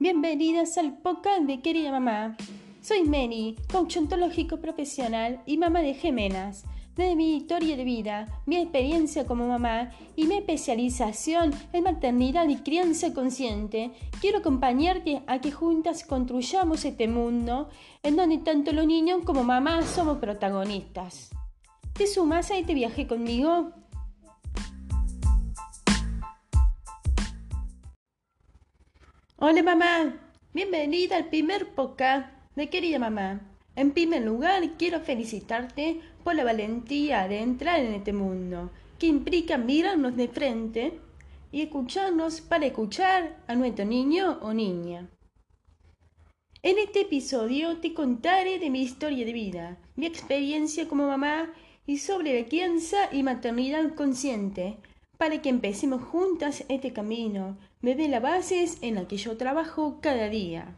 Bienvenidas al podcast de Querida Mamá. Soy Meni, coach ontológico profesional y mamá de gemelas. Desde mi historia de vida, mi experiencia como mamá y mi especialización en maternidad y crianza consciente, quiero acompañarte a que juntas construyamos este mundo en donde tanto los niños como mamá somos protagonistas. ¿Te sumas a este viaje conmigo? Hola mamá, bienvenida al primer podcast de Querida Mamá. En primer lugar, quiero felicitarte por la valentía de entrar en este mundo, que implica mirarnos de frente y escucharnos para escuchar a nuestro niño o niña. En este episodio te contaré de mi historia de vida, mi experiencia como mamá y sobre la crianza y maternidad consciente, para que empecemos juntas este camino desde las bases en la que yo trabajo cada día.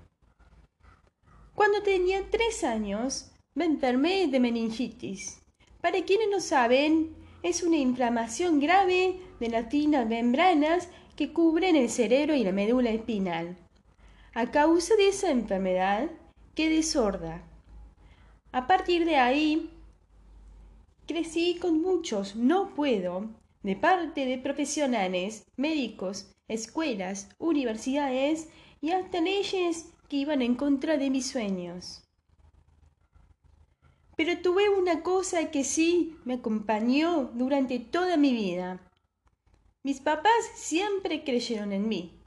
Cuando tenía tres años, me enfermé de meningitis. Para quienes no saben, es una inflamación grave de las finas membranas que cubren el cerebro y la médula espinal. A causa de esa enfermedad, quedé sorda. A partir de ahí, crecí con muchos no puedo de parte de profesionales, médicos, escuelas, universidades y hasta leyes que iban en contra de mis sueños. Pero tuve una cosa que sí me acompañó durante toda mi vida. Mis papás siempre creyeron en mí.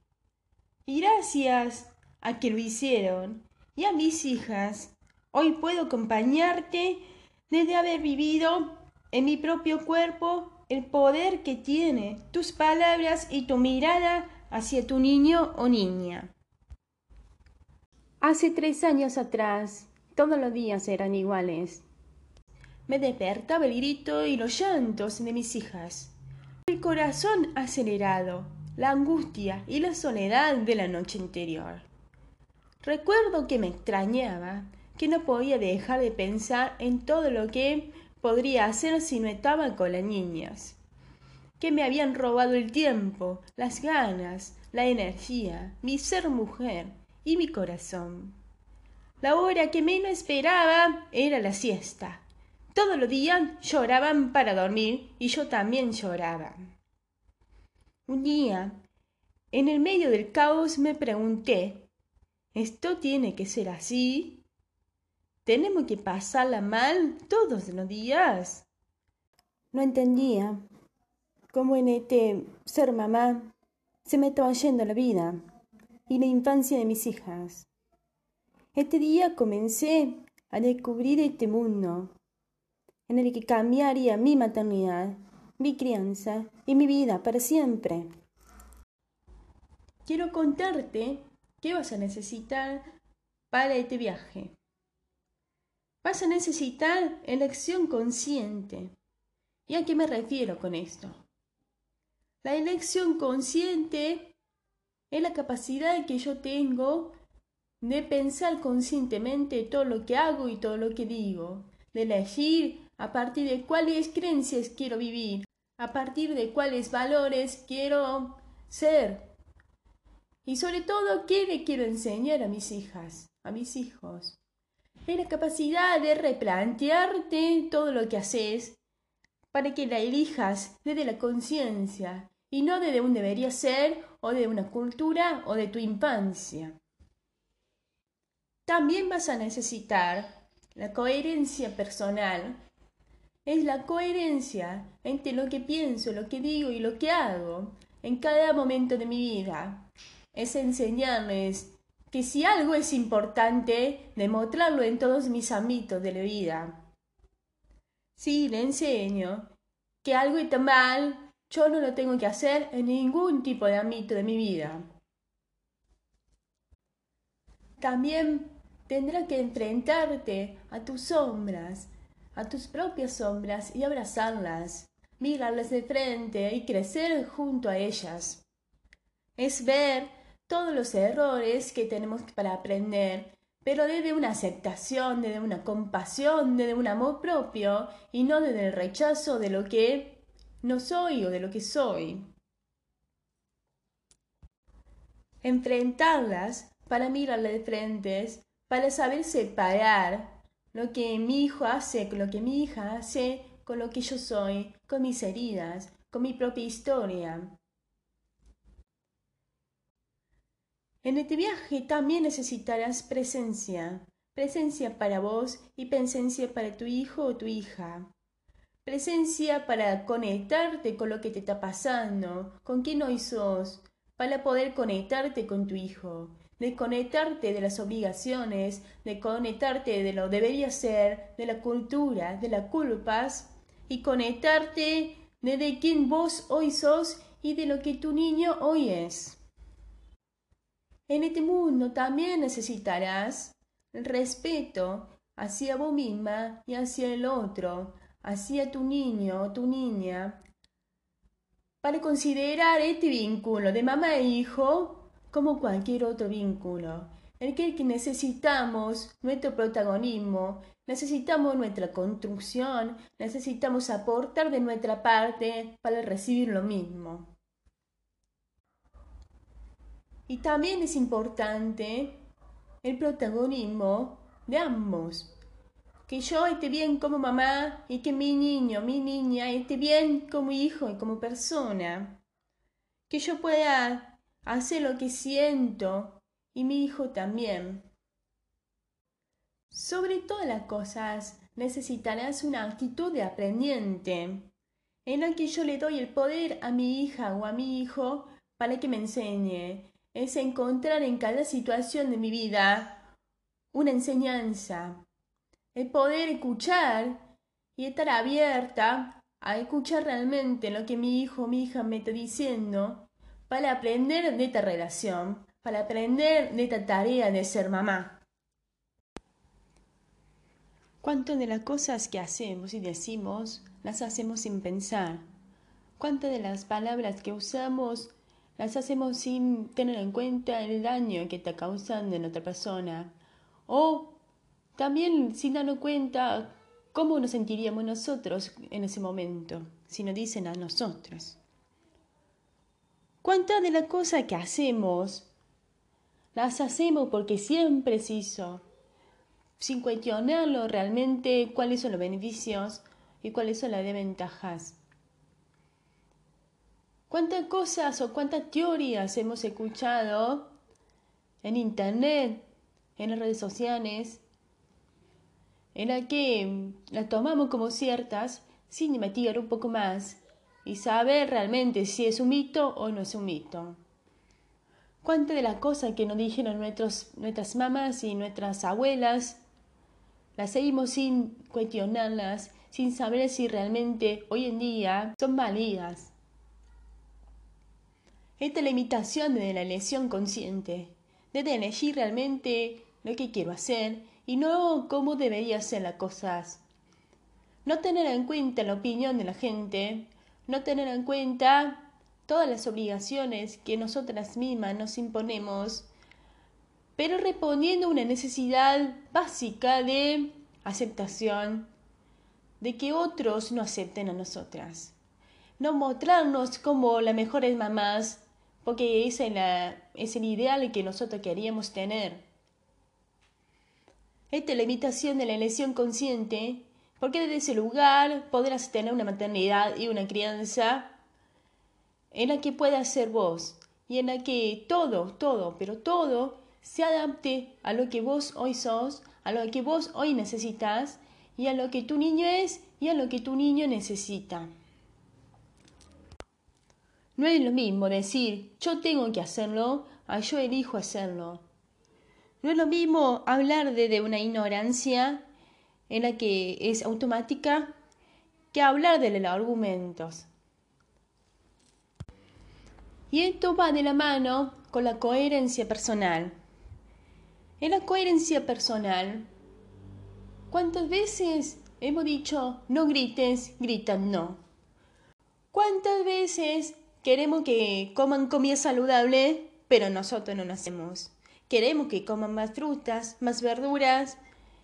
Y gracias a que lo hicieron y a mis hijas, hoy puedo acompañarte desde haber vivido en mi propio cuerpo el poder que tiene tus palabras y tu mirada hacia tu niño o niña. Hace tres años atrás, todos los días eran iguales. Me despertaba el grito y los llantos de mis hijas, el corazón acelerado, la angustia y la soledad de la noche anterior. Recuerdo que me extrañaba, que no podía dejar de pensar en todo lo que podría hacer si no estaba con las niñas? Que me habían robado el tiempo, las ganas, la energía, mi ser mujer y mi corazón. La hora que menos esperaba era la siesta. Todos los días lloraban para dormir y yo también lloraba. Un día, en el medio del caos, me pregunté, ¿esto tiene que ser así? ¿Tenemos que pasarla mal todos los días? No entendía cómo en este ser mamá se me estaba yendo la vida y la infancia de mis hijas. Este día comencé a descubrir este mundo en el que cambiaría mi maternidad, mi crianza y mi vida para siempre. Quiero contarte qué vas a necesitar para este viaje vas a necesitar elección consciente. ¿Y a qué me refiero con esto? La elección consciente es la capacidad que yo tengo de pensar conscientemente todo lo que hago y todo lo que digo, de elegir a partir de cuáles creencias quiero vivir, a partir de cuáles valores quiero ser y sobre todo qué le quiero enseñar a mis hijas, a mis hijos es la capacidad de replantearte todo lo que haces para que la elijas desde la conciencia y no desde un debería ser o de una cultura o de tu infancia. También vas a necesitar la coherencia personal. Es la coherencia entre lo que pienso, lo que digo y lo que hago en cada momento de mi vida. Es enseñarles que si algo es importante, demostrarlo en todos mis ámbitos de la vida. Si le enseño que algo está mal, yo no lo tengo que hacer en ningún tipo de ámbito de mi vida. También tendrá que enfrentarte a tus sombras, a tus propias sombras y abrazarlas, mirarlas de frente y crecer junto a ellas. Es ver todos los errores que tenemos para aprender, pero desde una aceptación, desde una compasión, desde un amor propio y no desde el rechazo de lo que no soy o de lo que soy. Enfrentarlas para mirarle de frente, para saber separar lo que mi hijo hace, lo que mi hija hace, con lo que yo soy, con mis heridas, con mi propia historia. En este viaje también necesitarás presencia, presencia para vos y presencia para tu hijo o tu hija. Presencia para conectarte con lo que te está pasando, con quién hoy sos, para poder conectarte con tu hijo, de conectarte de las obligaciones, de conectarte de lo debería ser, de la cultura, de las culpas, y conectarte de quién vos hoy sos y de lo que tu niño hoy es. En este mundo también necesitarás respeto hacia vos misma y hacia el otro, hacia tu niño o tu niña, para considerar este vínculo de mamá e hijo como cualquier otro vínculo, el que necesitamos nuestro protagonismo, necesitamos nuestra construcción, necesitamos aportar de nuestra parte para recibir lo mismo. Y también es importante el protagonismo de ambos. Que yo esté bien como mamá y que mi niño, mi niña esté bien como hijo y como persona. Que yo pueda hacer lo que siento y mi hijo también. Sobre todas las cosas necesitarás una actitud de aprendiente, en la que yo le doy el poder a mi hija o a mi hijo para que me enseñe, es encontrar en cada situación de mi vida una enseñanza, el poder escuchar y estar abierta a escuchar realmente lo que mi hijo o mi hija me está diciendo para aprender de esta relación, para aprender de esta tarea de ser mamá. ¿Cuántas de las cosas que hacemos y decimos las hacemos sin pensar? ¿Cuántas de las palabras que usamos las hacemos sin tener en cuenta el daño que está causando en otra persona. O también sin darnos cuenta cómo nos sentiríamos nosotros en ese momento, si nos dicen a nosotros. ¿Cuántas de las cosas que hacemos las hacemos porque siempre se hizo, sin cuestionarlo realmente cuáles son los beneficios y cuáles son las desventajas? ¿Cuántas cosas o cuántas teorías hemos escuchado en Internet, en las redes sociales, en las que las tomamos como ciertas sin investigar un poco más y saber realmente si es un mito o no es un mito? ¿Cuántas de las cosas que nos dijeron nuestras mamás y nuestras abuelas las seguimos sin cuestionarlas, sin saber si realmente hoy en día son válidas? Esta es la imitación de la elección consciente, de elegir realmente lo que quiero hacer y no cómo debería hacer las cosas. No tener en cuenta la opinión de la gente, no tener en cuenta todas las obligaciones que nosotras mismas nos imponemos, pero respondiendo a una necesidad básica de aceptación, de que otros no acepten a nosotras. No mostrarnos como las mejores mamás, porque ese es el ideal que nosotros queríamos tener. Esta es la imitación de la elección consciente, porque desde ese lugar podrás tener una maternidad y una crianza en la que puedas ser vos y en la que todo, todo, pero todo se adapte a lo que vos hoy sos, a lo que vos hoy necesitas y a lo que tu niño es y a lo que tu niño necesita. No es lo mismo decir yo tengo que hacerlo a yo elijo hacerlo. No es lo mismo hablar de, una ignorancia en la que es automática que hablar de los argumentos. Y esto va de la mano con la coherencia personal. En la coherencia personal, ¿cuántas veces hemos dicho no grites, gritan no? ¿Cuántas veces Queremos que coman comida saludable, pero nosotros no lo hacemos. Queremos que coman más frutas, más verduras,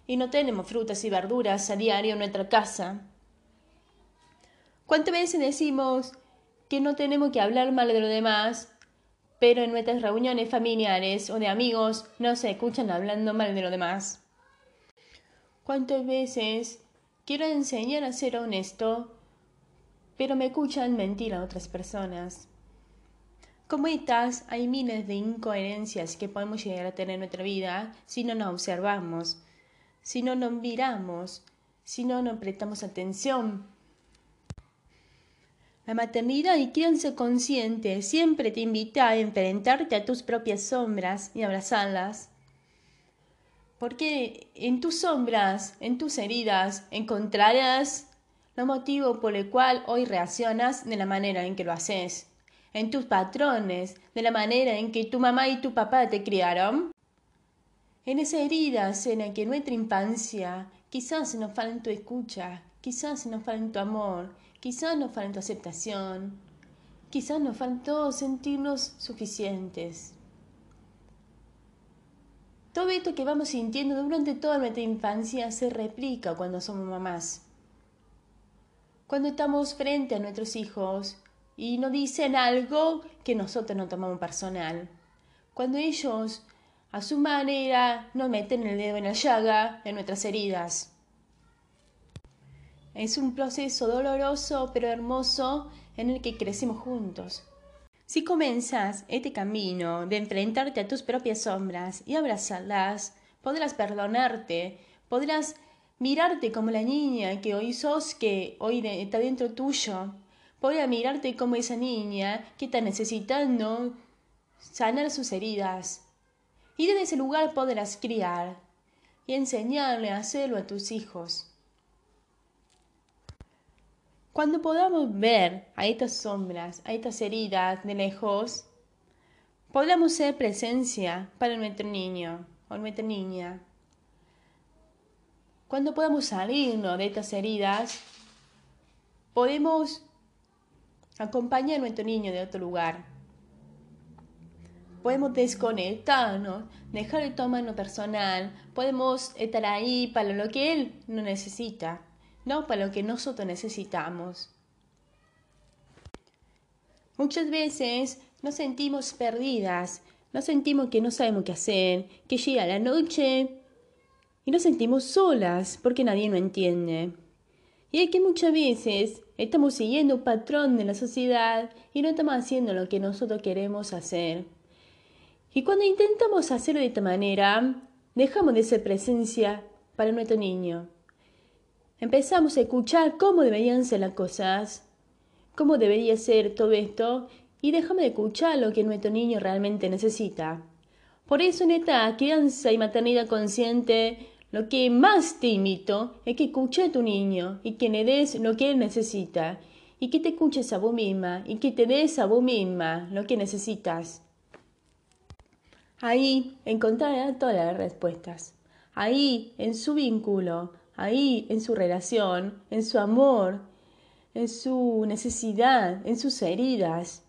y no tenemos frutas y verduras a diario en nuestra casa. ¿Cuántas veces decimos que no tenemos que hablar mal de los demás, pero en nuestras reuniones familiares o de amigos no se escuchan hablando mal de los demás. ¿Cuántas veces quiero enseñar a ser honesto, pero me escuchan mentir a otras personas? Como estas, hay miles de incoherencias que podemos llegar a tener en nuestra vida si no nos observamos, si no nos miramos, si no nos prestamos atención. La maternidad y crianza consciente siempre te invita a enfrentarte a tus propias sombras y abrazarlas. Porque en tus sombras, en tus heridas, encontrarás los motivos por el cual hoy reaccionas de la manera en que lo haces, en tus patrones, de la manera en que tu mamá y tu papá te criaron. En esas heridas en las que nuestra infancia quizás nos falta escucha, quizás nos falta amor, Quizás nos faltó aceptación, quizás nos faltó sentirnos suficientes. Todo esto que vamos sintiendo durante toda nuestra infancia se replica cuando somos mamás. Cuando estamos frente a nuestros hijos y nos dicen algo que nosotros no tomamos personal. Cuando ellos, a su manera, nos meten el dedo en la llaga de nuestras heridas. Es un proceso doloroso pero hermoso en el que crecemos juntos. Si comenzas este camino de enfrentarte a tus propias sombras y abrazarlas, podrás perdonarte, podrás mirarte como la niña que hoy sos, que hoy está dentro tuyo. Podrás mirarte como esa niña que está necesitando sanar sus heridas. Y desde ese lugar podrás criar y enseñarle a hacerlo a tus hijos. Cuando podamos ver a estas sombras, a estas heridas de lejos, podamos ser presencia para nuestro niño o nuestra niña. Cuando podamos salirnos de estas heridas, podemos acompañar a nuestro niño de otro lugar. Podemos desconectarnos, dejar de tomarnos personal, podemos estar ahí para lo que él no necesita no para lo que nosotros necesitamos. Muchas veces nos sentimos perdidas, nos sentimos que no sabemos qué hacer, que llega la noche y nos sentimos solas porque nadie nos entiende. Y es que muchas veces estamos siguiendo un patrón de la sociedad y no estamos haciendo lo que nosotros queremos hacer. Y cuando intentamos hacerlo de esta manera, dejamos de ser presencia para nuestro niño. Empezamos a escuchar cómo deberían ser las cosas, cómo debería ser todo esto, y dejamos de escuchar lo que nuestro niño realmente necesita. Por eso en esta crianza y maternidad consciente, lo que más te invito es que escuche a tu niño y que le des lo que él necesita, y que te escuches a vos misma y que te des a vos misma lo que necesitas. Ahí encontrarás todas las respuestas. Ahí, en su vínculo, ahí en su relación, en su amor, en su necesidad, en sus heridas,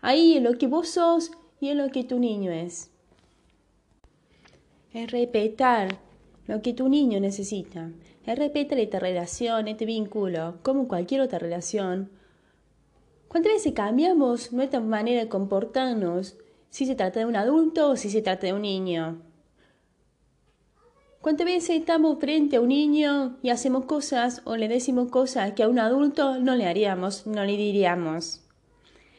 ahí en lo que vos sos y en lo que tu niño es. Es respetar lo que tu niño necesita, es respetar esta relación, este vínculo, como cualquier otra relación. ¿Cuántas veces cambiamos nuestra manera de comportarnos si se trata de un adulto o si se trata de un niño? ¿Cuántas veces estamos frente a un niño y hacemos cosas o le decimos cosas que a un adulto no le haríamos, no le diríamos?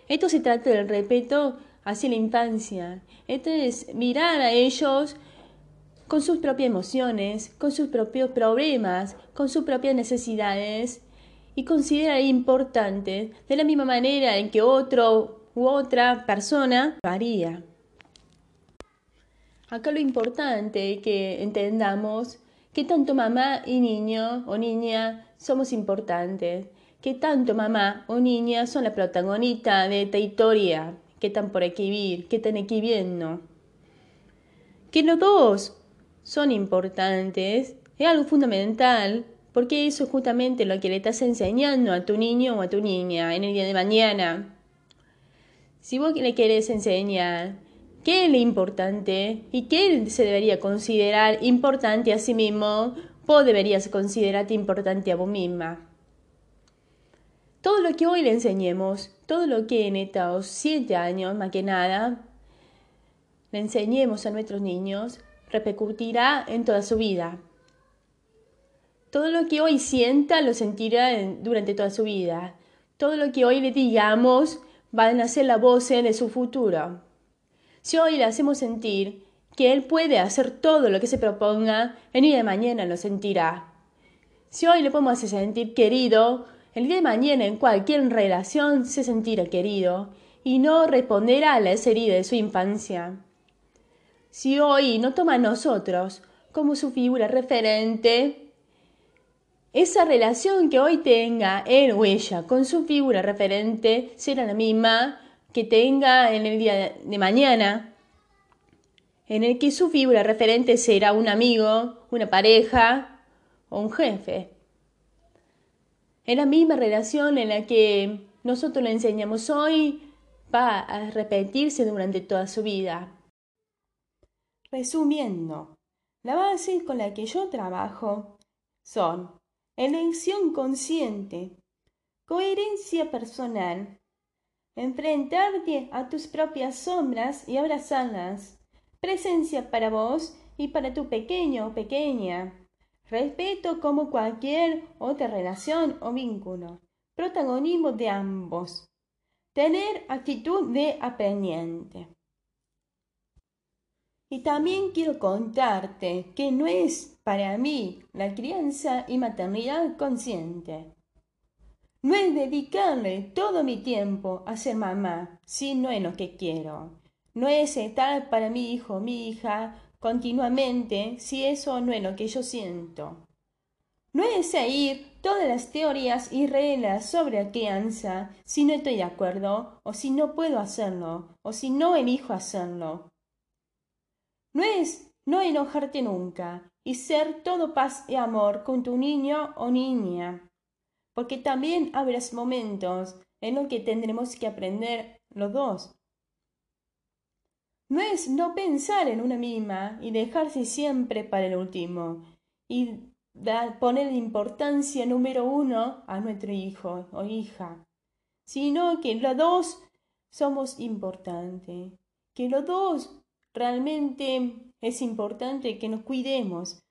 Esto se trata del respeto hacia la infancia. Esto es mirar a ellos con sus propias emociones, con sus propios problemas, con sus propias necesidades y considerar importante de la misma manera en que otro u otra persona lo haría. Acá lo importante es que entendamos que tanto mamá y niño o niña somos importantes, que tanto mamá o niña son la protagonista de esta historia que están por escribir, que están escribiendo. Que los dos son importantes es algo fundamental porque eso es justamente lo que le estás enseñando a tu niño o a tu niña en el día de mañana. Si vos le querés enseñar qué es lo importante y qué se debería considerar importante a sí mismo, vos deberías considerarte importante a vos misma. Todo lo que hoy le enseñemos, todo lo que en estos siete años, más que nada, le enseñemos a nuestros niños, repercutirá en toda su vida. Todo lo que hoy sienta lo sentirá durante toda su vida. Todo lo que hoy le digamos van a ser la voz de su futuro. Si hoy le hacemos sentir que él puede hacer todo lo que se proponga, el día de mañana lo sentirá. Si hoy le podemos hacer sentir querido, el día de mañana en cualquier relación se sentirá querido y no responderá a las heridas de su infancia. Si hoy no toma a nosotros como su figura referente, esa relación que hoy tenga él o ella con su figura referente será la misma que tenga en el día de mañana, en el que su figura referente será un amigo, una pareja o un jefe. En la misma relación en la que nosotros le enseñamos hoy va a repetirse durante toda su vida. Resumiendo, la base con la que yo trabajo son elección consciente, coherencia personal, enfrentarte a tus propias sombras y abrazarlas, presencia para vos y para tu pequeño o pequeña, respeto como cualquier otra relación o vínculo, protagonismo de ambos, tener actitud de aprendiente. Y también quiero contarte que no es para mí la crianza y maternidad consciente. No es dedicarle todo mi tiempo a ser mamá, si no es lo que quiero. No es estar para mi hijo, mi hija, continuamente, si eso no es lo que yo siento. No es seguir todas las teorías y reglas sobre la crianza si no estoy de acuerdo, o si no puedo hacerlo, o si no elijo hacerlo. No es no enojarte nunca y ser todo paz y amor con tu niño o niña, porque también habrá momentos en los que tendremos que aprender los dos. No es no pensar en una misma y dejarse siempre para el último y poner importancia número uno a nuestro hijo o hija, sino que los dos somos importantes, que los dos realmente es importante que nos cuidemos,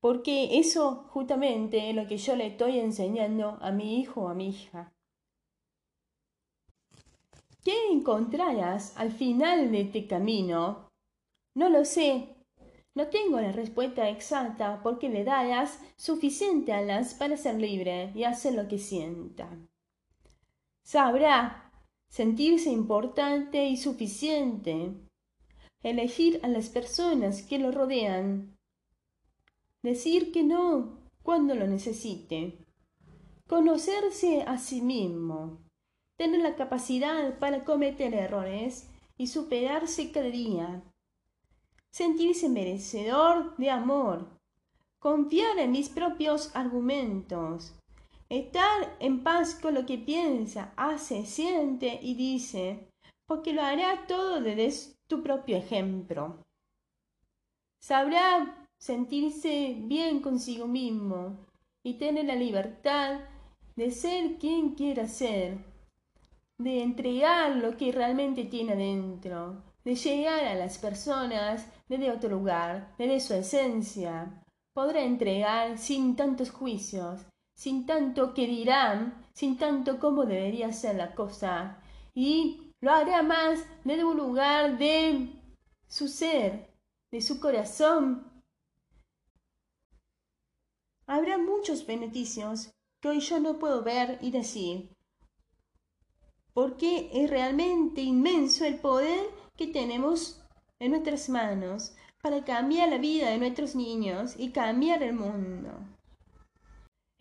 porque eso justamente es lo que yo le estoy enseñando a mi hijo o a mi hija. ¿Qué encontrarás al final de este camino? No lo sé. No tengo la respuesta exacta porque le darás suficiente alas para ser libre y hacer lo que sienta. Sabrá sentirse importante y suficiente elegir a las personas que lo rodean, decir que no cuando lo necesite, conocerse a sí mismo, tener la capacidad para cometer errores y superarse cada día, sentirse merecedor de amor, confiar en mis propios argumentos, estar en paz con lo que piensa, hace, siente y dice, porque lo hará todo desde tu propio ejemplo. Sabrá sentirse bien consigo mismo y tener la libertad de ser quien quiera ser, de entregar lo que realmente tiene adentro, de llegar a las personas desde otro lugar, desde su esencia. Podrá entregar sin tantos juicios, sin tanto que dirán, sin tanto cómo debería ser la cosa, y lo hará más desde lugar de su ser, de su corazón. Habrá muchos beneficios que hoy yo no puedo ver y decir, porque es realmente inmenso el poder que tenemos en nuestras manos para cambiar la vida de nuestros niños y cambiar el mundo.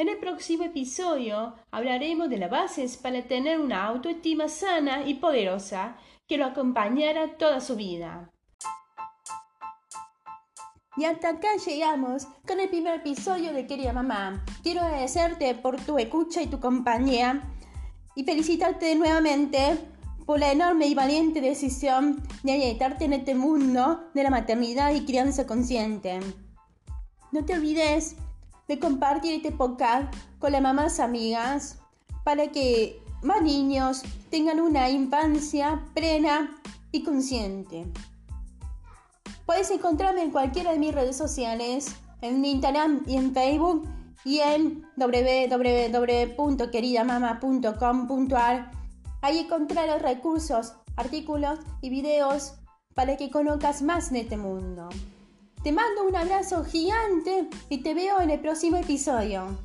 En el próximo episodio hablaremos de las bases para tener una autoestima sana y poderosa que lo acompañará toda su vida. Y hasta acá llegamos con el primer episodio de Querida Mamá. Quiero agradecerte por tu escucha y tu compañía y felicitarte nuevamente por la enorme y valiente decisión de ayudarte en este mundo de la maternidad y crianza consciente. No te olvides de compartir este podcast con las mamás amigas para que más niños tengan una infancia plena y consciente. Puedes encontrarme en cualquiera de mis redes sociales, en Instagram y en Facebook y en www.queridamama.com.ar. Ahí encontrarás recursos, artículos y videos para que conozcas más de este mundo. Te mando un abrazo gigante y te veo en el próximo episodio.